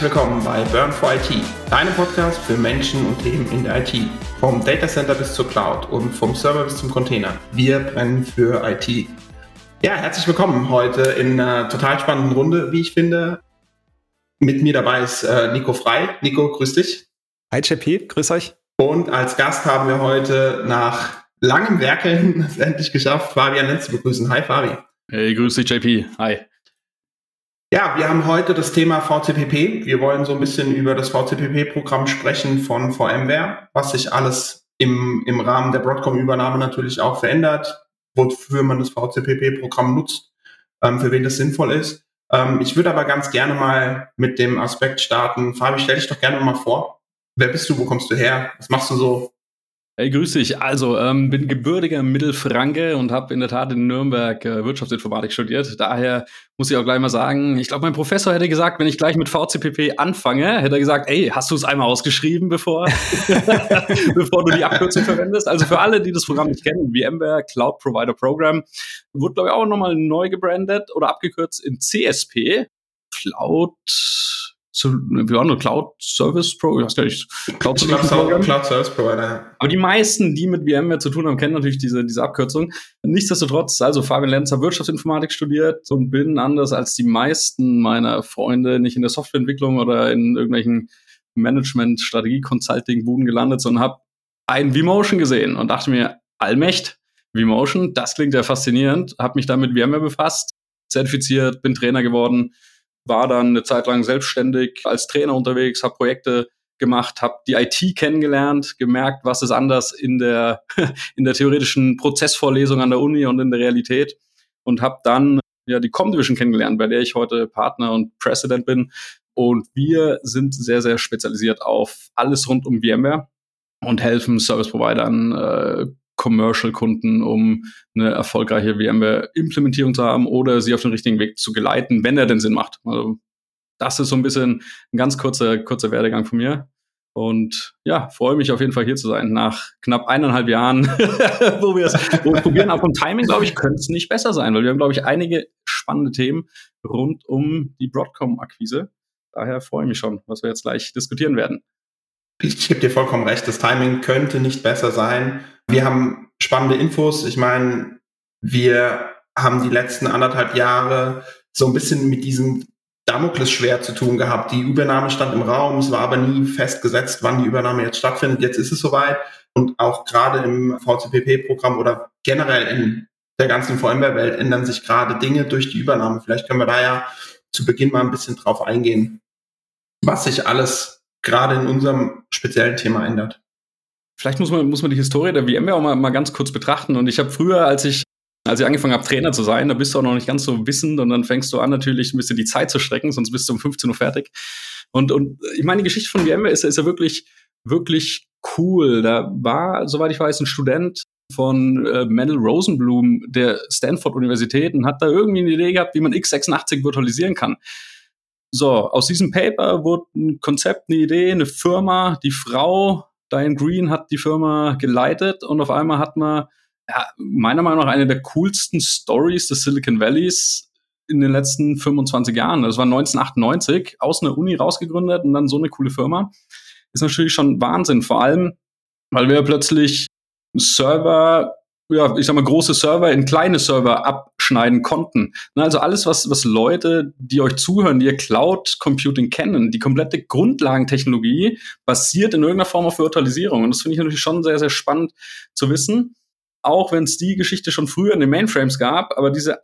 Herzlich willkommen bei Burn for IT, deinem Podcast für Menschen und Themen in der IT. Vom Data Center bis zur Cloud und vom Server bis zum Container. Wir brennen für IT. Ja, herzlich willkommen heute in einer total spannenden Runde, wie ich finde. Mit mir dabei ist äh, Nico Frei. Nico, grüß dich. Hi JP, grüß euch. Und als Gast haben wir heute nach langem Werkeln es endlich geschafft, Fabian Lenz zu begrüßen. Hi Fabi. Hey, grüß dich JP. Hi. Ja, wir haben heute das Thema VCPP. Wir wollen so ein bisschen über das VCPP-Programm sprechen von VMware, was sich alles im, im Rahmen der Broadcom-Übernahme natürlich auch verändert, wofür man das VCPP-Programm nutzt, ähm, für wen das sinnvoll ist. Ähm, ich würde aber ganz gerne mal mit dem Aspekt starten. Fabi, stell dich doch gerne mal vor. Wer bist du? Wo kommst du her? Was machst du so? Hey, grüß dich. Also, ähm, bin gebürtiger Mittelfranke und habe in der Tat in Nürnberg äh, Wirtschaftsinformatik studiert. Daher muss ich auch gleich mal sagen, ich glaube, mein Professor hätte gesagt, wenn ich gleich mit VCPP anfange, hätte er gesagt, ey, hast du es einmal ausgeschrieben, bevor, bevor du die Abkürzung verwendest? Also für alle, die das Programm nicht kennen, VMware Cloud Provider Program, wurde, glaube ich, auch nochmal neu gebrandet oder abgekürzt in CSP. Cloud wir waren nur Cloud Service Pro, ich weiß gar nicht, Cloud, Cloud, Cloud, Cloud Service Provider. Aber die meisten, die mit VMware zu tun haben, kennen natürlich diese, diese Abkürzung. Nichtsdestotrotz, also Fabian Lenz hat Wirtschaftsinformatik studiert und bin anders als die meisten meiner Freunde nicht in der Softwareentwicklung oder in irgendwelchen Management, Strategie, Consulting-Buden gelandet, sondern habe ein vMotion gesehen und dachte mir, Allmächt, vMotion, das klingt ja faszinierend, habe mich damit mit VMware befasst, zertifiziert, bin Trainer geworden, war dann eine Zeit lang selbstständig als Trainer unterwegs, habe Projekte gemacht, habe die IT kennengelernt, gemerkt, was ist anders in der in der theoretischen Prozessvorlesung an der Uni und in der Realität und habe dann ja die Comdivision kennengelernt, bei der ich heute Partner und President bin. Und wir sind sehr sehr spezialisiert auf alles rund um VMware und helfen Service Providern äh, Commercial-Kunden, um eine erfolgreiche VMware-Implementierung zu haben oder sie auf den richtigen Weg zu geleiten, wenn er denn Sinn macht. Also das ist so ein bisschen ein ganz kurzer, kurzer Werdegang von mir. Und ja, freue mich auf jeden Fall hier zu sein. Nach knapp eineinhalb Jahren, wo wir es probieren. Auch vom Timing, glaube ich, könnte es nicht besser sein, weil wir haben, glaube ich, einige spannende Themen rund um die Broadcom-Akquise. Daher freue ich mich schon, was wir jetzt gleich diskutieren werden. Ich gebe dir vollkommen recht, das Timing könnte nicht besser sein. Wir haben spannende Infos. Ich meine, wir haben die letzten anderthalb Jahre so ein bisschen mit diesem Damoklesschwert zu tun gehabt. Die Übernahme stand im Raum, es war aber nie festgesetzt, wann die Übernahme jetzt stattfindet. Jetzt ist es soweit. Und auch gerade im VCPP-Programm oder generell in der ganzen VMware-Welt ändern sich gerade Dinge durch die Übernahme. Vielleicht können wir da ja zu Beginn mal ein bisschen drauf eingehen, was sich alles gerade in unserem speziellen Thema ändert. Vielleicht muss man, muss man die Historie der VMware auch mal, mal ganz kurz betrachten. Und ich habe früher, als ich als ich angefangen habe, Trainer zu sein, da bist du auch noch nicht ganz so wissend und dann fängst du an, natürlich ein bisschen die Zeit zu strecken, sonst bist du um 15 Uhr fertig. Und, und ich meine, die Geschichte von VMware ist, ist ja wirklich, wirklich cool. Da war, soweit ich weiß, ein Student von äh, Mendel Rosenblum der Stanford Universität und hat da irgendwie eine Idee gehabt, wie man x86 virtualisieren kann. So, aus diesem Paper wurde ein Konzept, eine Idee, eine Firma, die Frau, Diane Green hat die Firma geleitet und auf einmal hat man ja, meiner Meinung nach eine der coolsten Stories des Silicon Valleys in den letzten 25 Jahren. Das war 1998, aus einer Uni rausgegründet und dann so eine coole Firma. Ist natürlich schon Wahnsinn, vor allem, weil wir plötzlich Server ja, ich sag mal, große Server in kleine Server abschneiden konnten. Also alles, was, was Leute, die euch zuhören, die ihr Cloud Computing kennen, die komplette Grundlagentechnologie basiert in irgendeiner Form auf Virtualisierung. Und das finde ich natürlich schon sehr, sehr spannend zu wissen. Auch wenn es die Geschichte schon früher in den Mainframes gab, aber diese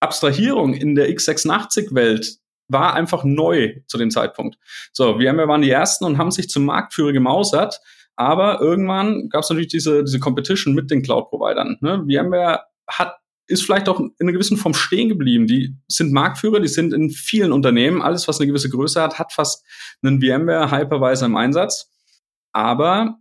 Abstrahierung in der x86-Welt war einfach neu zu dem Zeitpunkt. So, wir waren die Ersten und haben sich zum Marktführer gemausert aber irgendwann gab es natürlich diese, diese Competition mit den Cloud-Providern. Ne? VMware hat ist vielleicht auch in einer gewissen Form stehen geblieben. Die sind Marktführer, die sind in vielen Unternehmen. Alles, was eine gewisse Größe hat, hat fast einen VMware Hypervisor im Einsatz. Aber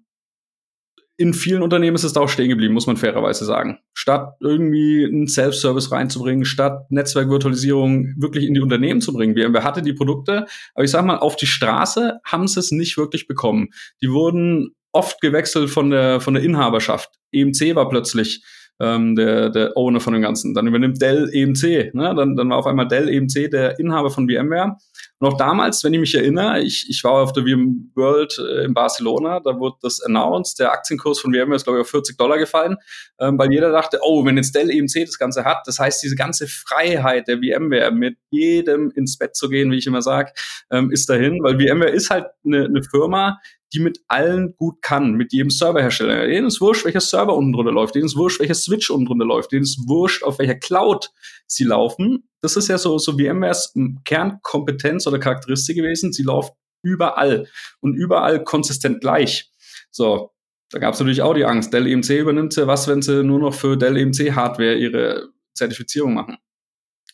in vielen Unternehmen ist es da auch stehen geblieben, muss man fairerweise sagen. Statt irgendwie einen Self-Service reinzubringen, statt Netzwerkvirtualisierung wirklich in die Unternehmen zu bringen. VMware hatte die Produkte, aber ich sag mal, auf die Straße haben sie es nicht wirklich bekommen. Die wurden oft gewechselt von der, von der Inhaberschaft. EMC war plötzlich ähm, der, der Owner von dem Ganzen. Dann übernimmt Dell EMC. Ne? Dann, dann war auf einmal Dell EMC der Inhaber von VMware. Und auch damals, wenn ich mich erinnere, ich, ich war auf der VM World äh, in Barcelona, da wurde das announced, der Aktienkurs von VMware ist, glaube ich, auf 40 Dollar gefallen, ähm, weil jeder dachte, oh, wenn jetzt Dell EMC das Ganze hat, das heißt, diese ganze Freiheit der VMware, mit jedem ins Bett zu gehen, wie ich immer sage, ähm, ist dahin, weil VMware ist halt eine, eine Firma, die mit allen gut kann, mit jedem Serverhersteller. Denen ist wurscht, welcher Server unten drunter läuft, denen ist wurscht, welcher Switch unten drunter läuft, denen ist wurscht, auf welcher Cloud sie laufen. Das ist ja so, so VMwares Kernkompetenz oder Charakteristik gewesen. Sie läuft überall und überall konsistent gleich. So, da gab es natürlich auch die Angst. Dell EMC übernimmt sie, was, wenn sie nur noch für Dell EMC Hardware ihre Zertifizierung machen?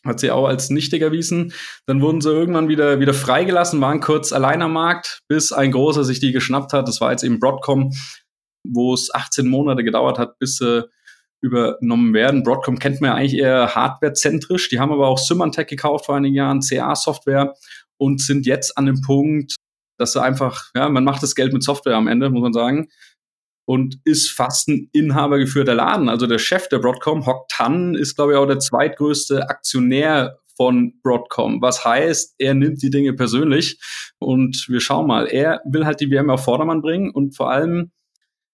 Hat sie auch als nichtig erwiesen. Dann wurden sie irgendwann wieder, wieder freigelassen, waren kurz allein am Markt, bis ein großer sich die geschnappt hat. Das war jetzt eben Broadcom, wo es 18 Monate gedauert hat, bis sie übernommen werden. Broadcom kennt man ja eigentlich eher hardwarezentrisch. Die haben aber auch Symantec gekauft vor einigen Jahren, CA-Software und sind jetzt an dem Punkt, dass sie einfach, ja, man macht das Geld mit Software am Ende, muss man sagen und ist fast ein inhabergeführter Laden. Also der Chef der Broadcom, Hock Tan, ist, glaube ich, auch der zweitgrößte Aktionär von Broadcom. Was heißt, er nimmt die Dinge persönlich und wir schauen mal. Er will halt die VMware auf Vordermann bringen und vor allem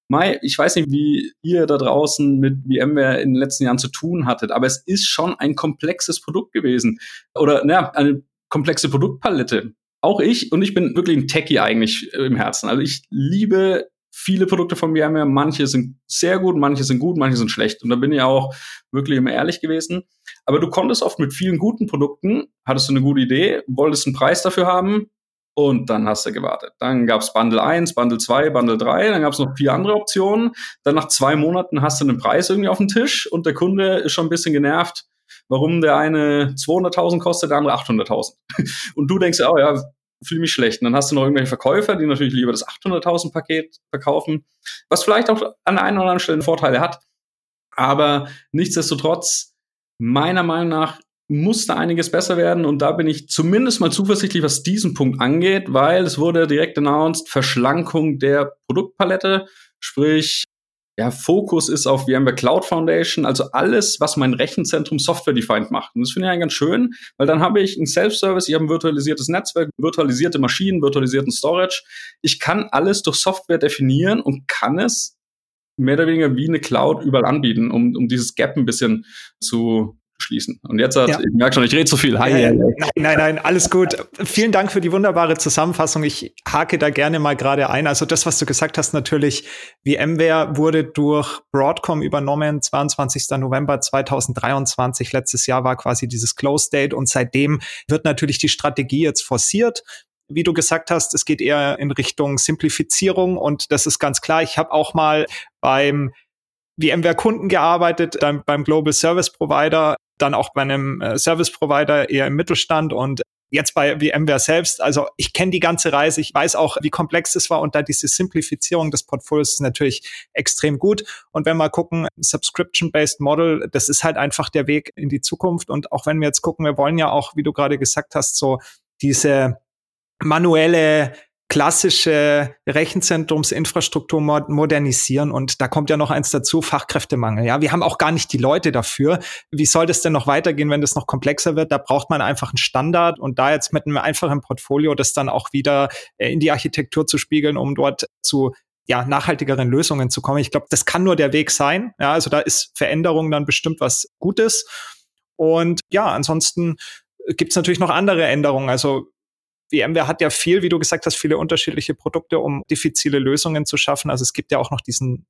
Mai, ich weiß nicht, wie ihr da draußen mit VMware in den letzten Jahren zu tun hattet, aber es ist schon ein komplexes Produkt gewesen. Oder, naja, eine komplexe Produktpalette. Auch ich, und ich bin wirklich ein Techie eigentlich im Herzen. Also ich liebe viele Produkte von VMware. Manche sind sehr gut, manche sind gut, manche sind schlecht. Und da bin ich auch wirklich immer ehrlich gewesen. Aber du konntest oft mit vielen guten Produkten, hattest du eine gute Idee, wolltest einen Preis dafür haben und dann hast du gewartet. Dann gab's Bundle 1, Bundle 2, Bundle 3, dann gab's noch vier andere Optionen. Dann nach zwei Monaten hast du einen Preis irgendwie auf dem Tisch und der Kunde ist schon ein bisschen genervt, warum der eine 200.000 kostet, der andere 800.000. Und du denkst, oh ja, fühle mich schlecht. Und dann hast du noch irgendwelche Verkäufer, die natürlich lieber das 800.000 Paket verkaufen, was vielleicht auch an der einen oder anderen Stelle Vorteile hat. Aber nichtsdestotrotz, meiner Meinung nach, muss da einiges besser werden und da bin ich zumindest mal zuversichtlich, was diesen Punkt angeht, weil es wurde direkt announced, Verschlankung der Produktpalette, sprich ja, Fokus ist auf VMware Cloud Foundation, also alles, was mein Rechenzentrum software-defined macht. Und das finde ich eigentlich ganz schön, weil dann habe ich ein Self-Service, ich habe ein virtualisiertes Netzwerk, virtualisierte Maschinen, virtualisierten Storage. Ich kann alles durch Software definieren und kann es mehr oder weniger wie eine Cloud überall anbieten, um, um dieses Gap ein bisschen zu schließen. Und jetzt hat, ja. ich merke schon, ich rede zu viel. Hi, nein, nein, nein, alles gut. Vielen Dank für die wunderbare Zusammenfassung. Ich hake da gerne mal gerade ein. Also das, was du gesagt hast, natürlich, VMware wurde durch Broadcom übernommen, 22. November 2023. Letztes Jahr war quasi dieses Close Date und seitdem wird natürlich die Strategie jetzt forciert wie du gesagt hast, es geht eher in Richtung Simplifizierung und das ist ganz klar. Ich habe auch mal beim VMware-Kunden gearbeitet, dann beim Global Service Provider dann auch bei einem äh, Service Provider eher im Mittelstand und jetzt bei VMware selbst. Also ich kenne die ganze Reise, ich weiß auch, wie komplex es war und da diese Simplifizierung des Portfolios ist natürlich extrem gut. Und wenn wir gucken, Subscription-Based Model, das ist halt einfach der Weg in die Zukunft. Und auch wenn wir jetzt gucken, wir wollen ja auch, wie du gerade gesagt hast, so diese manuelle klassische Rechenzentrumsinfrastruktur modernisieren. Und da kommt ja noch eins dazu, Fachkräftemangel. Ja, wir haben auch gar nicht die Leute dafür. Wie soll das denn noch weitergehen, wenn das noch komplexer wird? Da braucht man einfach einen Standard und da jetzt mit einem einfachen Portfolio das dann auch wieder äh, in die Architektur zu spiegeln, um dort zu ja, nachhaltigeren Lösungen zu kommen. Ich glaube, das kann nur der Weg sein. Ja, also da ist Veränderung dann bestimmt was Gutes. Und ja, ansonsten gibt's natürlich noch andere Änderungen. Also VMware hat ja viel, wie du gesagt hast, viele unterschiedliche Produkte, um diffizile Lösungen zu schaffen. Also es gibt ja auch noch diesen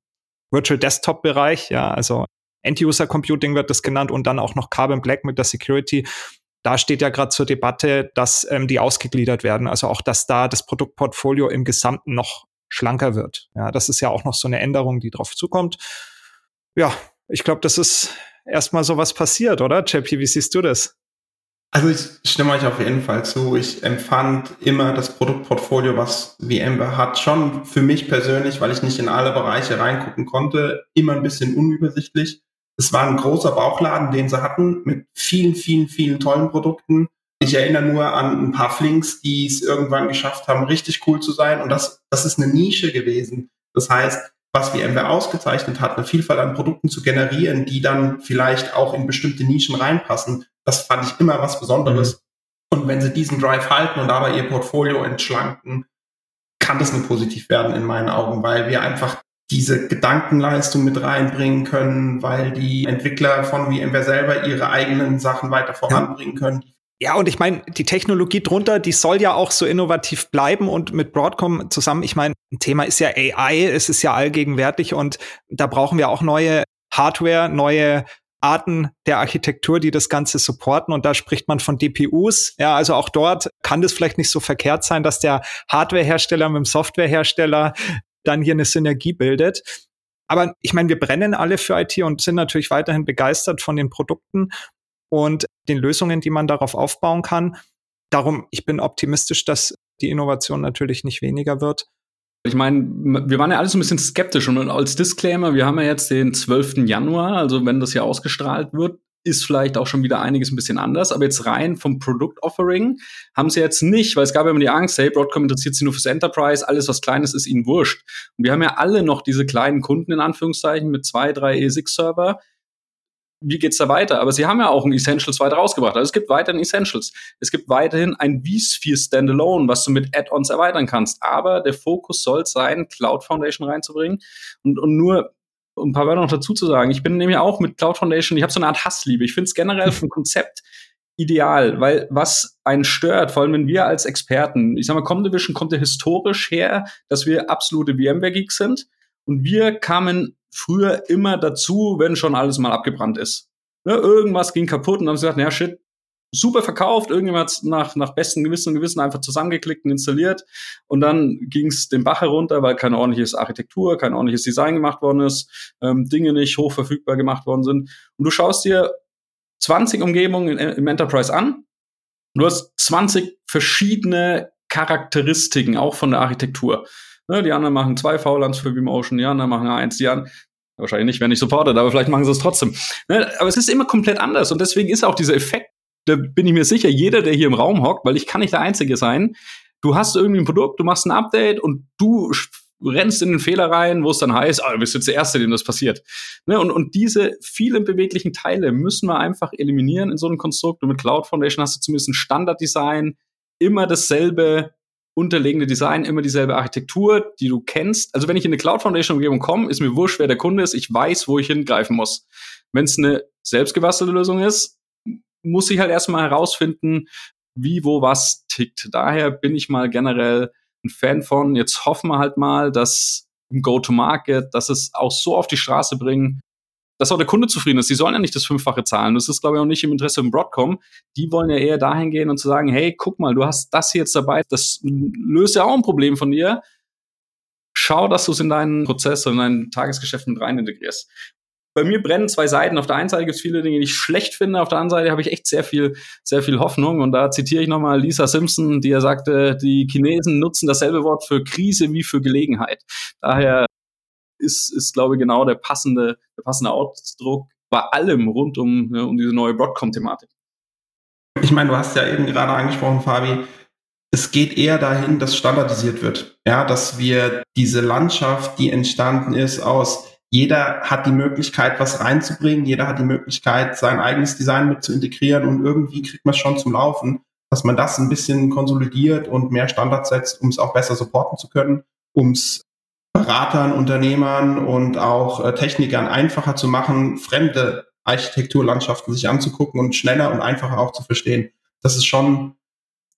Virtual Desktop Bereich, ja, also End-User Computing wird das genannt und dann auch noch Carbon Black mit der Security. Da steht ja gerade zur Debatte, dass ähm, die ausgegliedert werden. Also auch, dass da das Produktportfolio im Gesamten noch schlanker wird. Ja, das ist ja auch noch so eine Änderung, die drauf zukommt. Ja, ich glaube, das ist erstmal so was passiert, oder? JP, wie siehst du das? Also ich stimme euch auf jeden Fall zu. Ich empfand immer das Produktportfolio, was VMware hat, schon für mich persönlich, weil ich nicht in alle Bereiche reingucken konnte, immer ein bisschen unübersichtlich. Es war ein großer Bauchladen, den sie hatten, mit vielen, vielen, vielen tollen Produkten. Ich erinnere nur an ein paar Flinks, die es irgendwann geschafft haben, richtig cool zu sein. Und das, das ist eine Nische gewesen. Das heißt, was VMware ausgezeichnet hat, eine Vielfalt an Produkten zu generieren, die dann vielleicht auch in bestimmte Nischen reinpassen, das fand ich immer was Besonderes. Mhm. Und wenn sie diesen Drive halten und dabei ihr Portfolio entschlanken, kann das nur positiv werden in meinen Augen, weil wir einfach diese Gedankenleistung mit reinbringen können, weil die Entwickler von VMware selber ihre eigenen Sachen weiter voranbringen können. Ja, und ich meine, die Technologie drunter, die soll ja auch so innovativ bleiben und mit Broadcom zusammen, ich meine, ein Thema ist ja AI, es ist ja allgegenwärtig und da brauchen wir auch neue Hardware, neue Arten der Architektur, die das Ganze supporten. Und da spricht man von DPUs. Ja, also auch dort kann das vielleicht nicht so verkehrt sein, dass der Hardwarehersteller mit dem Softwarehersteller dann hier eine Synergie bildet. Aber ich meine, wir brennen alle für IT und sind natürlich weiterhin begeistert von den Produkten und den Lösungen, die man darauf aufbauen kann. Darum, ich bin optimistisch, dass die Innovation natürlich nicht weniger wird. Ich meine, wir waren ja alles ein bisschen skeptisch und als Disclaimer, wir haben ja jetzt den 12. Januar, also wenn das hier ausgestrahlt wird, ist vielleicht auch schon wieder einiges ein bisschen anders. Aber jetzt rein vom Produkt-Offering haben sie jetzt nicht, weil es gab ja immer die Angst, hey, Broadcom interessiert sich nur fürs Enterprise, alles was Kleines ist ihnen wurscht. Und wir haben ja alle noch diese kleinen Kunden in Anführungszeichen mit zwei, drei E6-Server, wie geht's da weiter? Aber sie haben ja auch ein Essentials weiter rausgebracht. Also es gibt weiterhin Essentials. Es gibt weiterhin ein vSphere Standalone, was du mit Add-ons erweitern kannst. Aber der Fokus soll sein, Cloud Foundation reinzubringen. Und, und nur um ein paar Wörter noch dazu zu sagen. Ich bin nämlich auch mit Cloud Foundation, ich habe so eine Art Hassliebe. Ich finde es generell vom Konzept ideal, weil was einen stört, vor allem wenn wir als Experten, ich sag mal, Comdivision kommt ja historisch her, dass wir absolute VMware-Geeks sind. Und wir kamen früher immer dazu, wenn schon alles mal abgebrannt ist. Ne, irgendwas ging kaputt und haben sie gesagt, naja, shit, super verkauft, irgendjemand hat nach, nach bestem Gewissen und Gewissen einfach zusammengeklickt und installiert und dann ging es den Bach herunter, weil keine ordentliche Architektur, kein ordentliches Design gemacht worden ist, ähm, Dinge nicht hochverfügbar gemacht worden sind. Und du schaust dir 20 Umgebungen in, im Enterprise an, du hast 20 verschiedene Charakteristiken, auch von der Architektur. Ne, die anderen machen zwei VLANs für vMotion, die anderen machen eins, die anderen wahrscheinlich nicht, wenn nicht supportet, aber vielleicht machen sie es trotzdem. Ne, aber es ist immer komplett anders und deswegen ist auch dieser Effekt, da bin ich mir sicher, jeder, der hier im Raum hockt, weil ich kann nicht der Einzige sein, du hast irgendwie ein Produkt, du machst ein Update und du rennst in den Fehler rein, wo es dann heißt, ah, du bist jetzt der Erste, dem das passiert. Ne, und, und diese vielen beweglichen Teile müssen wir einfach eliminieren in so einem Konstrukt. Und mit Cloud Foundation hast du zumindest ein Standarddesign, immer dasselbe unterlegende Design, immer dieselbe Architektur, die du kennst. Also wenn ich in eine Cloud Foundation Umgebung komme, ist mir wurscht, wer der Kunde ist. Ich weiß, wo ich hingreifen muss. Wenn es eine selbstgebastelte Lösung ist, muss ich halt erstmal herausfinden, wie, wo, was tickt. Daher bin ich mal generell ein Fan von, jetzt hoffen wir halt mal, dass im Go-to-Market, dass es auch so auf die Straße bringen, dass auch der Kunde zufrieden ist. Die sollen ja nicht das Fünffache zahlen. Das ist, glaube ich, auch nicht im Interesse von Broadcom. Die wollen ja eher dahin gehen und zu sagen, hey, guck mal, du hast das hier jetzt dabei, das löst ja auch ein Problem von dir. Schau, dass du es in deinen Prozess in dein Tagesgeschäft mit rein integrierst. Bei mir brennen zwei Seiten. Auf der einen Seite gibt es viele Dinge, die ich schlecht finde. Auf der anderen Seite habe ich echt sehr viel, sehr viel Hoffnung. Und da zitiere ich nochmal Lisa Simpson, die ja sagte, die Chinesen nutzen dasselbe Wort für Krise wie für Gelegenheit. Daher ist, ist glaube ich, genau der passende, der passende Ausdruck bei allem rund um, ne, um diese neue Broadcom-Thematik. Ich meine, du hast ja eben gerade angesprochen, Fabi, es geht eher dahin, dass standardisiert wird. Ja, dass wir diese Landschaft, die entstanden ist aus jeder hat die Möglichkeit, was reinzubringen, jeder hat die Möglichkeit, sein eigenes Design mit zu integrieren und irgendwie kriegt man es schon zum Laufen, dass man das ein bisschen konsolidiert und mehr Standards setzt, um es auch besser supporten zu können, um es Beratern, Unternehmern und auch äh, Technikern einfacher zu machen, fremde Architekturlandschaften sich anzugucken und schneller und einfacher auch zu verstehen. Das ist schon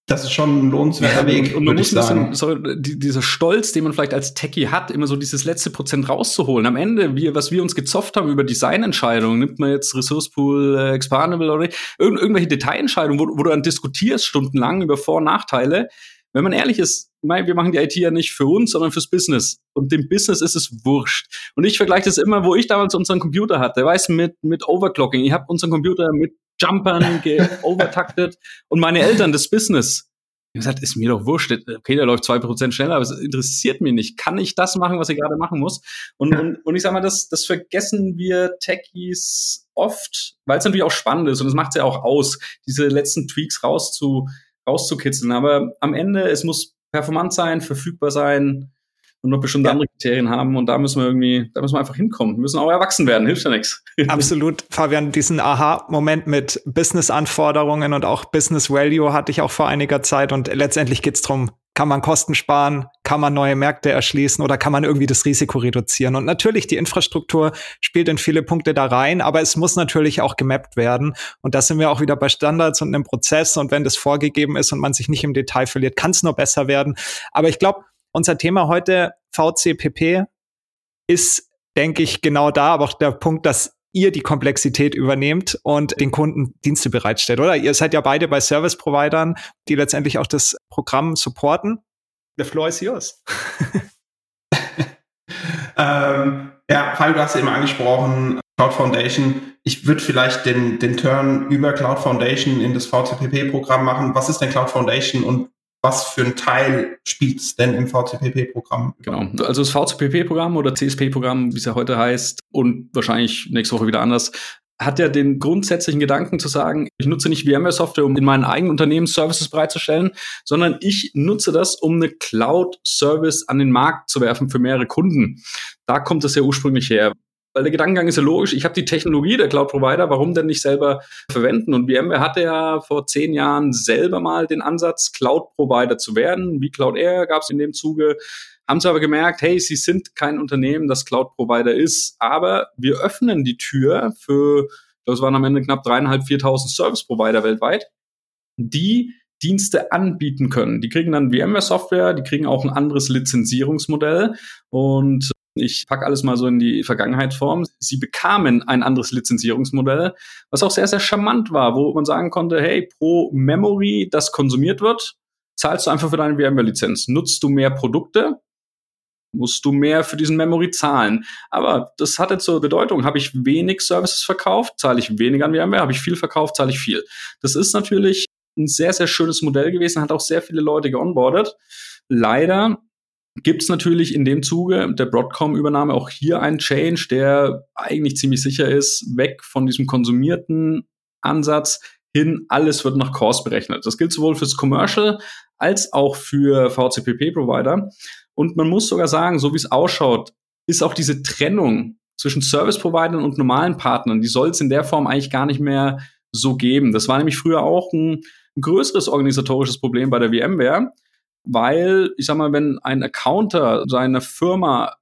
das ist schon ein lohnenswerter ja, Weg. Und, und man muss sagen. So, die, dieser Stolz, den man vielleicht als Techie hat, immer so dieses letzte Prozent rauszuholen. Am Ende, wir, was wir uns gezofft haben über Designentscheidungen, nimmt man jetzt Resource Pool, äh, Expandable oder irgend, irgendwelche Detailentscheidungen, wo, wo du dann diskutierst stundenlang über Vor- und Nachteile. Wenn man ehrlich ist, wir machen die IT ja nicht für uns, sondern fürs Business. Und dem Business ist es wurscht. Und ich vergleiche das immer, wo ich damals unseren Computer hatte. Weiß mit, mit Overclocking. Ich habe unseren Computer mit Jumpern overtaktet und meine Eltern das Business. Ich gesagt, ist mir doch wurscht. Okay, der läuft zwei Prozent schneller, aber es interessiert mich nicht. Kann ich das machen, was ich gerade machen muss? Und, und, und ich sag mal, das, das vergessen wir Techies oft, weil es natürlich auch spannend ist und es macht es ja auch aus, diese letzten Tweaks rauszu, rauszukitzeln. Aber am Ende, es muss performant sein, verfügbar sein, und noch bestimmte ja. andere Kriterien haben und da müssen wir irgendwie, da müssen wir einfach hinkommen. Wir müssen auch erwachsen werden, hilft ja nichts. Absolut, Fabian, diesen Aha-Moment mit Business-Anforderungen und auch Business Value hatte ich auch vor einiger Zeit und letztendlich geht's drum, kann man Kosten sparen? Kann man neue Märkte erschließen oder kann man irgendwie das Risiko reduzieren? Und natürlich, die Infrastruktur spielt in viele Punkte da rein, aber es muss natürlich auch gemappt werden. Und da sind wir auch wieder bei Standards und einem Prozess. Und wenn das vorgegeben ist und man sich nicht im Detail verliert, kann es nur besser werden. Aber ich glaube, unser Thema heute, VCPP, ist, denke ich, genau da, aber auch der Punkt, dass ihr die Komplexität übernehmt und den Kunden Dienste bereitstellt, oder? Ihr seid ja beide bei Service-Providern, die letztendlich auch das Programm supporten. The floor is yours. ähm, ja, Fall, du hast eben angesprochen, Cloud Foundation. Ich würde vielleicht den, den Turn über Cloud Foundation in das VCPP-Programm machen. Was ist denn Cloud Foundation und was für ein Teil spielt es denn im VCPP-Programm? Genau, also das VCPP-Programm oder CSP-Programm, wie es ja heute heißt, und wahrscheinlich nächste Woche wieder anders, hat ja den grundsätzlichen Gedanken zu sagen, ich nutze nicht VMware-Software, um in meinen eigenen Unternehmen Services bereitzustellen, sondern ich nutze das, um eine Cloud-Service an den Markt zu werfen für mehrere Kunden. Da kommt es ja ursprünglich her. Weil der Gedankengang ist ja logisch, ich habe die Technologie der Cloud-Provider, warum denn nicht selber verwenden? Und VMware hatte ja vor zehn Jahren selber mal den Ansatz, Cloud-Provider zu werden. Wie Cloud Air gab es in dem Zuge. Haben sie aber gemerkt, hey, sie sind kein Unternehmen, das Cloud-Provider ist, aber wir öffnen die Tür für, das waren am Ende knapp dreieinhalb, viertausend Service-Provider weltweit, die Dienste anbieten können. Die kriegen dann VMware-Software, die kriegen auch ein anderes Lizenzierungsmodell und ich packe alles mal so in die Vergangenheitsform. Sie bekamen ein anderes Lizenzierungsmodell, was auch sehr, sehr charmant war, wo man sagen konnte, hey, pro Memory, das konsumiert wird, zahlst du einfach für deine VMware-Lizenz. Nutzt du mehr Produkte, musst du mehr für diesen Memory zahlen. Aber das hatte zur Bedeutung, habe ich wenig Services verkauft, zahle ich weniger an VMware, habe ich viel verkauft, zahle ich viel. Das ist natürlich ein sehr, sehr schönes Modell gewesen, hat auch sehr viele Leute geonboardet. Leider gibt es natürlich in dem Zuge der Broadcom-Übernahme auch hier einen Change, der eigentlich ziemlich sicher ist, weg von diesem konsumierten Ansatz hin, alles wird nach Cost berechnet. Das gilt sowohl fürs Commercial als auch für VCPP-Provider. Und man muss sogar sagen, so wie es ausschaut, ist auch diese Trennung zwischen Service-Providern und normalen Partnern, die soll es in der Form eigentlich gar nicht mehr so geben. Das war nämlich früher auch ein, ein größeres organisatorisches Problem bei der VMware weil, ich sag mal, wenn ein Accounter seine Firma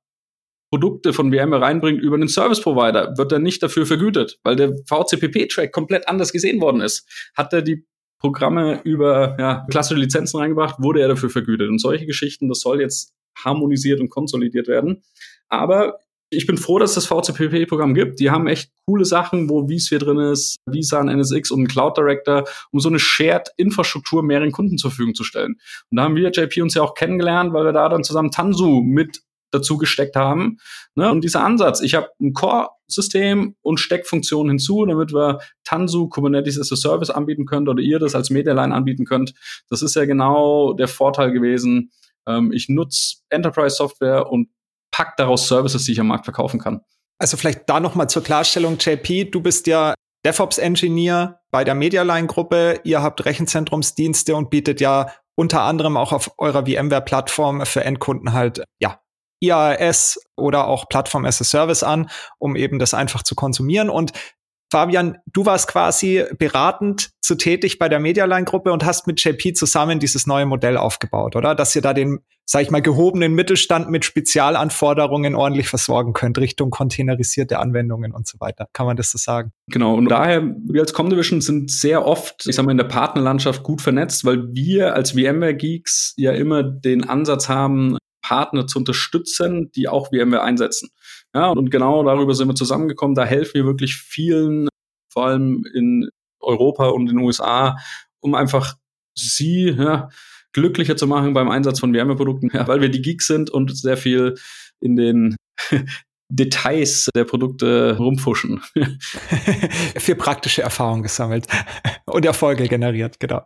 Produkte von VMware reinbringt über einen Service Provider, wird er nicht dafür vergütet, weil der VCPP-Track komplett anders gesehen worden ist. Hat er die Programme über ja, klassische Lizenzen reingebracht, wurde er dafür vergütet. Und solche Geschichten, das soll jetzt harmonisiert und konsolidiert werden. Aber ich bin froh, dass es das VCPP-Programm gibt. Die haben echt coole Sachen, wo vSphere drin ist, vSAN, NSX und Cloud Director, um so eine Shared-Infrastruktur mehreren Kunden zur Verfügung zu stellen. Und da haben wir, JP, uns ja auch kennengelernt, weil wir da dann zusammen Tanzu mit dazu gesteckt haben. Ne? Und dieser Ansatz, ich habe ein Core-System und Steckfunktionen hinzu, damit wir Tanzu Kubernetes as a Service anbieten können oder ihr das als Medialine anbieten könnt. Das ist ja genau der Vorteil gewesen. Ähm, ich nutze Enterprise-Software und pack daraus Services, die ich am Markt verkaufen kann. Also vielleicht da nochmal zur Klarstellung, JP, du bist ja DevOps-Engineer bei der Medialine-Gruppe. Ihr habt Rechenzentrumsdienste und bietet ja unter anderem auch auf eurer VMware-Plattform für Endkunden halt, ja, IaaS oder auch Plattform as a Service an, um eben das einfach zu konsumieren. Und Fabian, du warst quasi beratend zu tätig bei der Medialine-Gruppe und hast mit JP zusammen dieses neue Modell aufgebaut, oder? Dass ihr da den, sag ich mal, gehobenen Mittelstand mit Spezialanforderungen ordentlich versorgen könnt, Richtung containerisierte Anwendungen und so weiter. Kann man das so sagen? Genau. Und daher, wir als Comdivision sind sehr oft, ich sag mal, in der Partnerlandschaft gut vernetzt, weil wir als VMware-Geeks ja immer den Ansatz haben, Partner zu unterstützen, die auch VMware einsetzen. Ja, und genau darüber sind wir zusammengekommen. Da helfen wir wirklich vielen, vor allem in Europa und in den USA, um einfach sie ja, glücklicher zu machen beim Einsatz von Wärmeprodukten, ja, weil wir die Geeks sind und sehr viel in den Details der Produkte rumfuschen. Für praktische Erfahrungen gesammelt und Erfolge generiert, genau.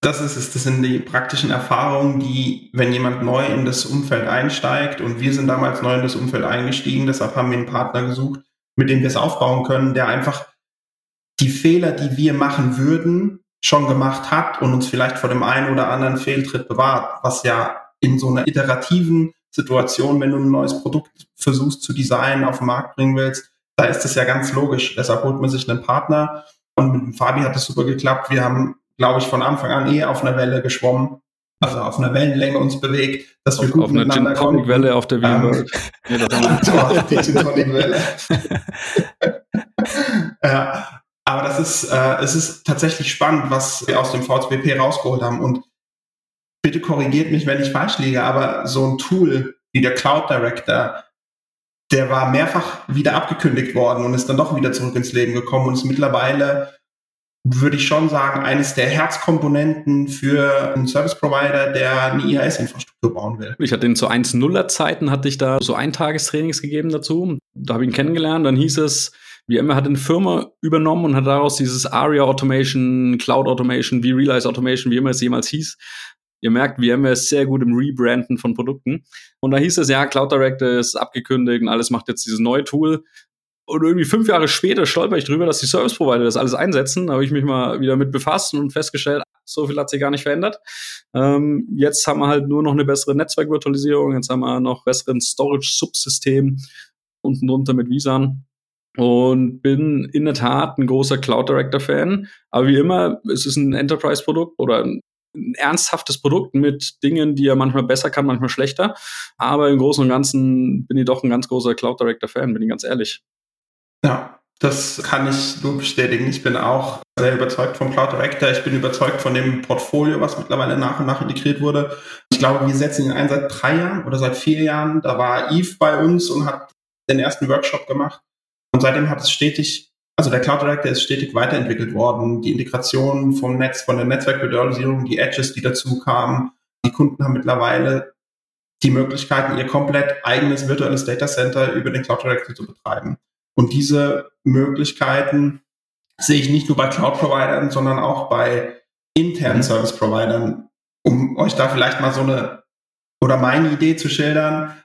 Das ist es, das sind die praktischen Erfahrungen, die, wenn jemand neu in das Umfeld einsteigt, und wir sind damals neu in das Umfeld eingestiegen, deshalb haben wir einen Partner gesucht, mit dem wir es aufbauen können, der einfach die Fehler, die wir machen würden, schon gemacht hat und uns vielleicht vor dem einen oder anderen Fehltritt bewahrt, was ja in so einer iterativen Situation, wenn du ein neues Produkt versuchst zu designen, auf den Markt bringen willst, da ist das ja ganz logisch. Deshalb holt man sich einen Partner. Und mit Fabi hat es super geklappt. Wir haben, glaube ich, von Anfang an eh auf einer Welle geschwommen, also auf einer Wellenlänge uns bewegt, dass wir auf, gut auf einer Gin Tonic Welle auf der Wien ähm, die Gin Tonic Welle. ja, aber das ist, äh, es ist tatsächlich spannend, was wir aus dem VZBP rausgeholt haben. Und bitte korrigiert mich, wenn ich falsch liege, aber so ein Tool wie der Cloud Director, der war mehrfach wieder abgekündigt worden und ist dann doch wieder zurück ins Leben gekommen und ist mittlerweile, würde ich schon sagen, eines der Herzkomponenten für einen Service Provider, der eine IAS-Infrastruktur bauen will. Ich hatte ihn zu 1.0er Zeiten, hatte ich da so Eintagestrainings gegeben dazu. Da habe ich ihn kennengelernt. Dann hieß es, VMware hat eine Firma übernommen und hat daraus dieses ARIA Automation, Cloud Automation, V-Realize Automation, wie immer es jemals hieß. Ihr merkt, VMware ist sehr gut im Rebranden von Produkten. Und da hieß es, ja, Cloud Director ist abgekündigt und alles macht jetzt dieses neue Tool. Und irgendwie fünf Jahre später stolper ich drüber, dass die Service Provider das alles einsetzen. Da habe ich mich mal wieder mit befasst und festgestellt, so viel hat sich gar nicht verändert. Ähm, jetzt haben wir halt nur noch eine bessere Netzwerkvirtualisierung, jetzt haben wir noch besseren Storage-Subsystem unten drunter mit Visan und bin in der Tat ein großer Cloud Director Fan. Aber wie immer, es ist ein Enterprise Produkt oder ein, ernsthaftes Produkt mit Dingen, die er manchmal besser kann, manchmal schlechter. Aber im Großen und Ganzen bin ich doch ein ganz großer Cloud Director Fan, bin ich ganz ehrlich. Ja, das kann ich nur bestätigen. Ich bin auch sehr überzeugt vom Cloud Director. Ich bin überzeugt von dem Portfolio, was mittlerweile nach und nach integriert wurde. Ich glaube, wir setzen ihn ein seit drei Jahren oder seit vier Jahren. Da war Eve bei uns und hat den ersten Workshop gemacht. Und seitdem hat es stetig, also der Cloud Director ist stetig weiterentwickelt worden. Die Integration vom Netz, von der Netzwerkvirtualisierung, die Edges, die dazu kamen. Die Kunden haben mittlerweile die Möglichkeiten, ihr komplett eigenes virtuelles Data Center über den Cloud Director zu betreiben. Und diese Möglichkeiten sehe ich nicht nur bei Cloud-Providern, sondern auch bei internen. Service-Providern, um euch da vielleicht mal so eine oder meine Idee zu schildern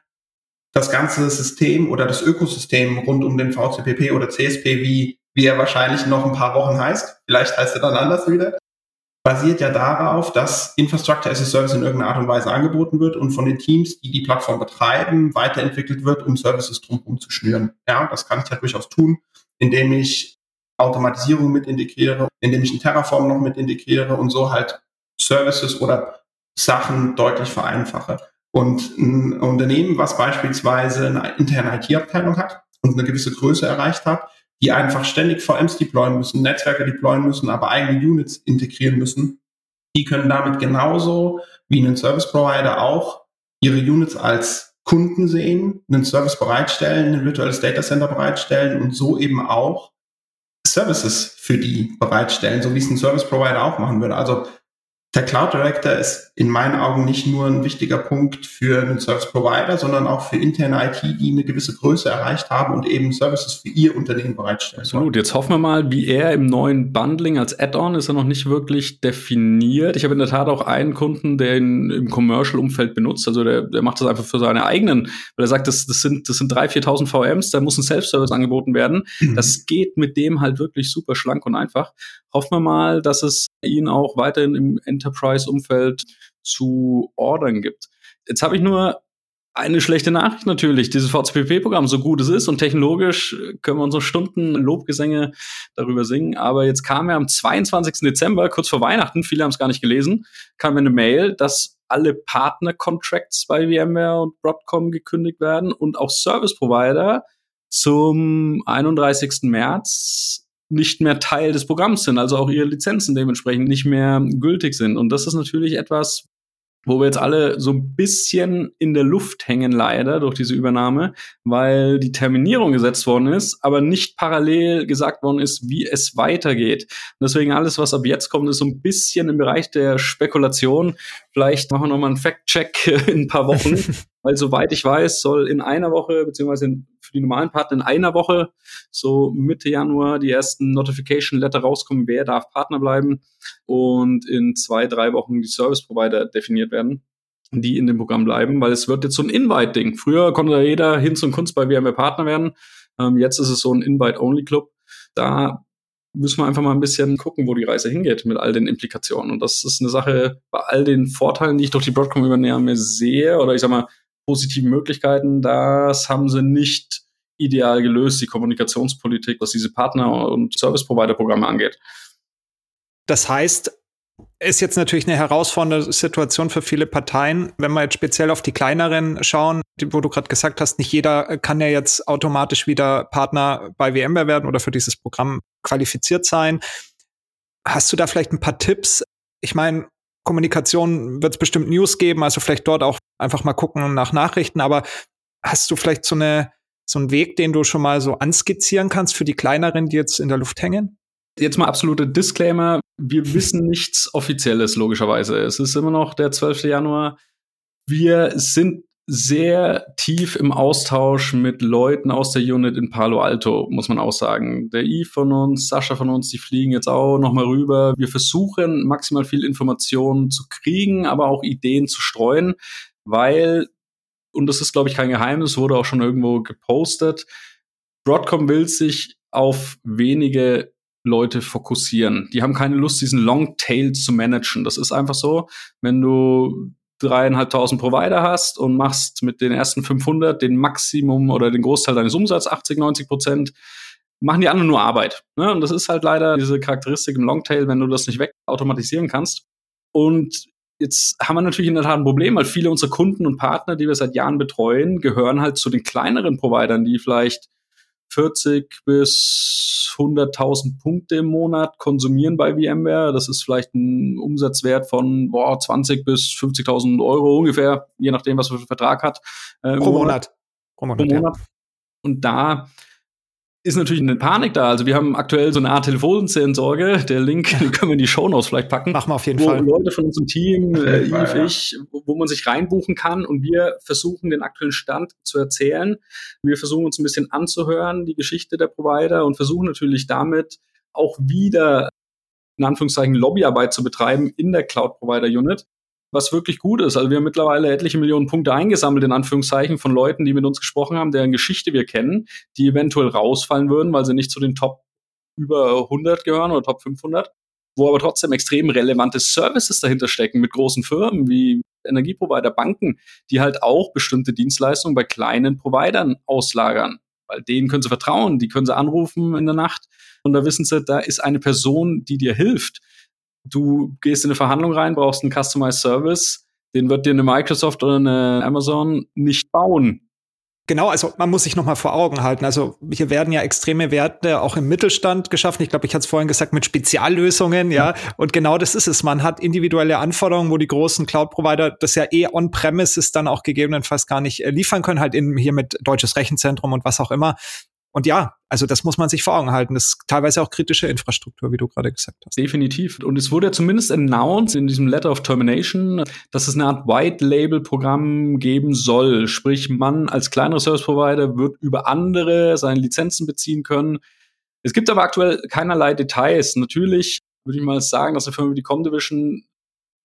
das ganze System oder das Ökosystem rund um den VCPP oder CSP, wie, wie er wahrscheinlich noch ein paar Wochen heißt, vielleicht heißt er dann anders wieder, basiert ja darauf, dass Infrastructure as a Service in irgendeiner Art und Weise angeboten wird und von den Teams, die die Plattform betreiben, weiterentwickelt wird, um Services drumherum zu schnüren. Ja, das kann ich ja durchaus tun, indem ich Automatisierung mit integriere, indem ich ein Terraform noch mit integriere und so halt Services oder Sachen deutlich vereinfache. Und ein Unternehmen, was beispielsweise eine interne IT-Abteilung hat und eine gewisse Größe erreicht hat, die einfach ständig VMs deployen müssen, Netzwerke deployen müssen, aber eigene Units integrieren müssen, die können damit genauso wie ein Service Provider auch ihre Units als Kunden sehen, einen Service bereitstellen, ein virtuelles Data Center bereitstellen und so eben auch Services für die bereitstellen, so wie es ein Service Provider auch machen würde. Also der Cloud Director ist in meinen Augen nicht nur ein wichtiger Punkt für einen Service Provider, sondern auch für interne IT, die eine gewisse Größe erreicht haben und eben Services für ihr Unternehmen bereitstellen. Absolut. Jetzt hoffen wir mal, wie er im neuen Bundling als Add-on ist er noch nicht wirklich definiert. Ich habe in der Tat auch einen Kunden, der ihn im Commercial-Umfeld benutzt. Also der, der macht das einfach für seine eigenen, weil er sagt, das, das sind, das sind 3.000, 4.000 VMs, da muss ein Self-Service angeboten werden. Mhm. Das geht mit dem halt wirklich super schlank und einfach. Hoffen wir mal, dass es ihn auch weiterhin im Enterprise-Umfeld zu ordern gibt. Jetzt habe ich nur eine schlechte Nachricht natürlich. Dieses VCPP-Programm, so gut es ist und technologisch können wir unsere Stunden Lobgesänge darüber singen. Aber jetzt kam ja am 22. Dezember, kurz vor Weihnachten, viele haben es gar nicht gelesen, kam eine Mail, dass alle Partner-Contracts bei VMware und Broadcom gekündigt werden und auch Service-Provider zum 31. März nicht mehr Teil des Programms sind, also auch ihre Lizenzen dementsprechend nicht mehr gültig sind. Und das ist natürlich etwas, wo wir jetzt alle so ein bisschen in der Luft hängen, leider, durch diese Übernahme, weil die Terminierung gesetzt worden ist, aber nicht parallel gesagt worden ist, wie es weitergeht. Und deswegen alles, was ab jetzt kommt, ist so ein bisschen im Bereich der Spekulation. Vielleicht machen wir nochmal einen Fact-Check in ein paar Wochen, weil soweit ich weiß, soll in einer Woche, beziehungsweise für die normalen Partner in einer Woche, so Mitte Januar, die ersten Notification-Letter rauskommen, wer darf Partner bleiben und in zwei, drei Wochen die Service-Provider definiert werden die in dem Programm bleiben, weil es wird jetzt so ein Invite-Ding. Früher konnte da jeder hin zum Kunst bei VMware Partner werden. Ähm, jetzt ist es so ein Invite-Only-Club. Da müssen wir einfach mal ein bisschen gucken, wo die Reise hingeht mit all den Implikationen. Und das ist eine Sache, bei all den Vorteilen, die ich durch die Broadcom übernehme, sehe, oder ich sag mal, positiven Möglichkeiten, das haben sie nicht ideal gelöst, die Kommunikationspolitik, was diese Partner- und Service-Provider-Programme angeht. Das heißt, ist jetzt natürlich eine herausfordernde Situation für viele Parteien. Wenn wir jetzt speziell auf die kleineren schauen, wo du gerade gesagt hast, nicht jeder kann ja jetzt automatisch wieder Partner bei VMware werden oder für dieses Programm qualifiziert sein. Hast du da vielleicht ein paar Tipps? Ich meine, Kommunikation wird es bestimmt News geben, also vielleicht dort auch einfach mal gucken nach Nachrichten, aber hast du vielleicht so eine so einen Weg, den du schon mal so anskizzieren kannst für die kleineren, die jetzt in der Luft hängen? Jetzt mal absolute Disclaimer. Wir wissen nichts Offizielles, logischerweise. Es ist immer noch der 12. Januar. Wir sind sehr tief im Austausch mit Leuten aus der Unit in Palo Alto, muss man auch sagen. Der Yves von uns, Sascha von uns, die fliegen jetzt auch nochmal rüber. Wir versuchen maximal viel Informationen zu kriegen, aber auch Ideen zu streuen, weil, und das ist glaube ich kein Geheimnis, wurde auch schon irgendwo gepostet, Broadcom will sich auf wenige Leute fokussieren. Die haben keine Lust, diesen Longtail zu managen. Das ist einfach so. Wenn du dreieinhalbtausend Provider hast und machst mit den ersten 500 den Maximum oder den Großteil deines Umsatzes, 80, 90 Prozent, machen die anderen nur Arbeit. Ne? Und das ist halt leider diese Charakteristik im Longtail, wenn du das nicht wegautomatisieren kannst. Und jetzt haben wir natürlich in der Tat ein Problem, weil viele unserer Kunden und Partner, die wir seit Jahren betreuen, gehören halt zu den kleineren Providern, die vielleicht 40 bis 100.000 Punkte im Monat konsumieren bei VMware. Das ist vielleicht ein Umsatzwert von boah, 20 bis 50.000 Euro ungefähr, je nachdem, was man für einen Vertrag hat. Äh, Pro Monat. Pro Monat. Pro Monat. Ja. Und da ist natürlich eine Panik da. Also wir haben aktuell so eine Art Telefonseelsorge. Der Link den können wir in die Shownotes vielleicht packen. Machen wir auf jeden wo Fall. Leute von unserem Team, äh, Yves, ja. ich, wo, wo, man sich reinbuchen kann und wir versuchen den aktuellen Stand zu erzählen. Wir versuchen uns ein bisschen anzuhören, die Geschichte der Provider und versuchen natürlich damit auch wieder in Anführungszeichen Lobbyarbeit zu betreiben in der Cloud Provider Unit was wirklich gut ist. Also wir haben mittlerweile etliche Millionen Punkte eingesammelt, in Anführungszeichen, von Leuten, die mit uns gesprochen haben, deren Geschichte wir kennen, die eventuell rausfallen würden, weil sie nicht zu den Top über 100 gehören oder Top 500, wo aber trotzdem extrem relevante Services dahinter stecken mit großen Firmen wie Energieprovider, Banken, die halt auch bestimmte Dienstleistungen bei kleinen Providern auslagern. Weil denen können sie vertrauen, die können sie anrufen in der Nacht und da wissen sie, da ist eine Person, die dir hilft du gehst in eine Verhandlung rein, brauchst einen Customized Service, den wird dir eine Microsoft oder eine Amazon nicht bauen. Genau, also man muss sich noch mal vor Augen halten. Also hier werden ja extreme Werte auch im Mittelstand geschaffen. Ich glaube, ich hatte es vorhin gesagt mit Speziallösungen, ja. Und genau das ist es. Man hat individuelle Anforderungen, wo die großen Cloud-Provider das ja eh on-premises dann auch gegebenenfalls gar nicht äh, liefern können, halt in, hier mit deutsches Rechenzentrum und was auch immer. Und ja, also das muss man sich vor Augen halten. Das ist teilweise auch kritische Infrastruktur, wie du gerade gesagt hast. Definitiv. Und es wurde ja zumindest announced in diesem Letter of Termination, dass es eine Art White-Label-Programm geben soll. Sprich, man als kleinerer Service-Provider wird über andere seine Lizenzen beziehen können. Es gibt aber aktuell keinerlei Details. Natürlich würde ich mal sagen, dass eine Firma wie die Comdivision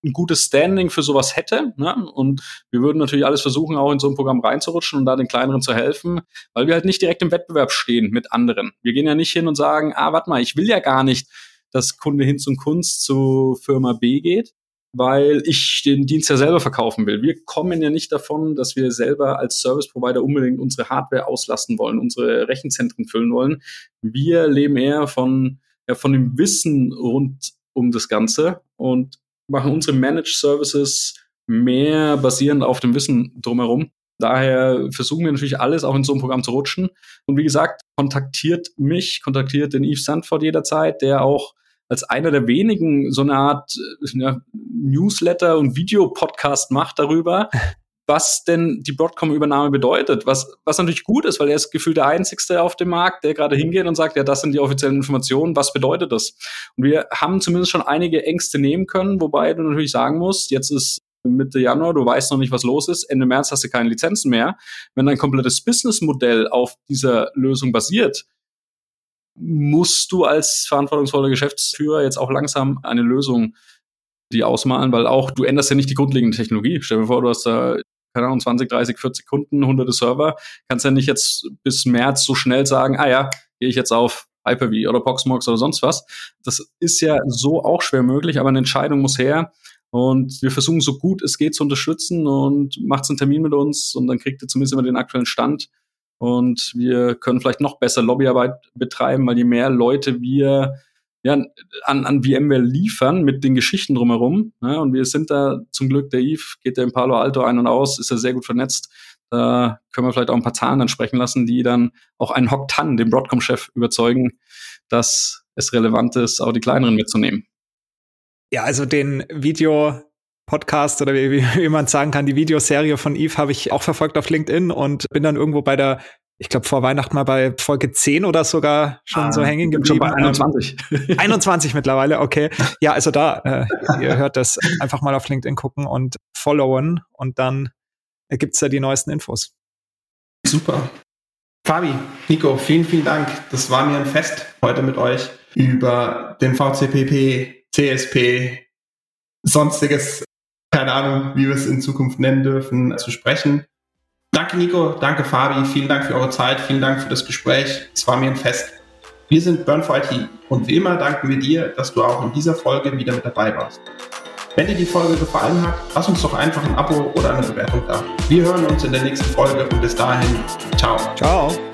ein gutes Standing für sowas hätte. Ne? Und wir würden natürlich alles versuchen, auch in so ein Programm reinzurutschen und da den kleineren zu helfen, weil wir halt nicht direkt im Wettbewerb stehen mit anderen. Wir gehen ja nicht hin und sagen, ah, warte mal, ich will ja gar nicht, dass Kunde hin zum Kunst zu Firma B geht, weil ich den Dienst ja selber verkaufen will. Wir kommen ja nicht davon, dass wir selber als Service Provider unbedingt unsere Hardware auslasten wollen, unsere Rechenzentren füllen wollen. Wir leben eher von, ja, von dem Wissen rund um das Ganze und machen unsere Managed Services mehr basierend auf dem Wissen drumherum. Daher versuchen wir natürlich alles auch in so ein Programm zu rutschen. Und wie gesagt, kontaktiert mich, kontaktiert den Yves Sandford jederzeit, der auch als einer der wenigen so eine Art äh, ja, Newsletter und Videopodcast macht darüber, was denn die Broadcom-Übernahme bedeutet. Was, was natürlich gut ist, weil er ist gefühlt der Einzigste auf dem Markt, der gerade hingeht und sagt, ja, das sind die offiziellen Informationen, was bedeutet das? Und wir haben zumindest schon einige Ängste nehmen können, wobei du natürlich sagen musst, jetzt ist Mitte Januar, du weißt noch nicht, was los ist, Ende März hast du keine Lizenzen mehr. Wenn dein komplettes Businessmodell auf dieser Lösung basiert, musst du als verantwortungsvoller Geschäftsführer jetzt auch langsam eine Lösung die ausmalen, weil auch du änderst ja nicht die grundlegende Technologie. Stell dir vor, du hast da keine Ahnung, 20, 30, 40 Kunden, hunderte Server, kannst ja nicht jetzt bis März so schnell sagen, ah ja, gehe ich jetzt auf Hyper-V oder Proxmox oder sonst was. Das ist ja so auch schwer möglich, aber eine Entscheidung muss her. Und wir versuchen so gut es geht zu unterstützen und macht einen Termin mit uns und dann kriegt ihr zumindest immer den aktuellen Stand. Und wir können vielleicht noch besser Lobbyarbeit betreiben, weil je mehr Leute wir ja, an, an VMware liefern mit den Geschichten drumherum. Ja, und wir sind da zum Glück, der Yves geht da in Palo Alto ein und aus, ist ja sehr gut vernetzt. Da können wir vielleicht auch ein paar Zahlen dann sprechen lassen, die dann auch einen Hock Tan, den Broadcom-Chef, überzeugen, dass es relevant ist, auch die kleineren mitzunehmen. Ja, also den Video Podcast oder wie, wie, man sagen kann, die Videoserie von Eve habe ich auch verfolgt auf LinkedIn und bin dann irgendwo bei der ich glaube, vor Weihnachten mal bei Folge 10 oder sogar schon ah, so hängen geblieben. Schon bei 21. 21 mittlerweile, okay. Ja, also da, äh, ihr hört das, einfach mal auf LinkedIn gucken und followen und dann gibt's da die neuesten Infos. Super. Fabi, Nico, vielen, vielen Dank. Das war mir ein Fest heute mit euch über den VCPP, CSP, sonstiges, keine Ahnung, wie wir es in Zukunft nennen dürfen, zu sprechen. Danke, Nico. Danke, Fabi. Vielen Dank für eure Zeit. Vielen Dank für das Gespräch. Es war mir ein Fest. Wir sind Burn for IT und wie immer danken wir dir, dass du auch in dieser Folge wieder mit dabei warst. Wenn dir die Folge gefallen hat, lass uns doch einfach ein Abo oder eine Bewertung da. Wir hören uns in der nächsten Folge und bis dahin, ciao. Ciao.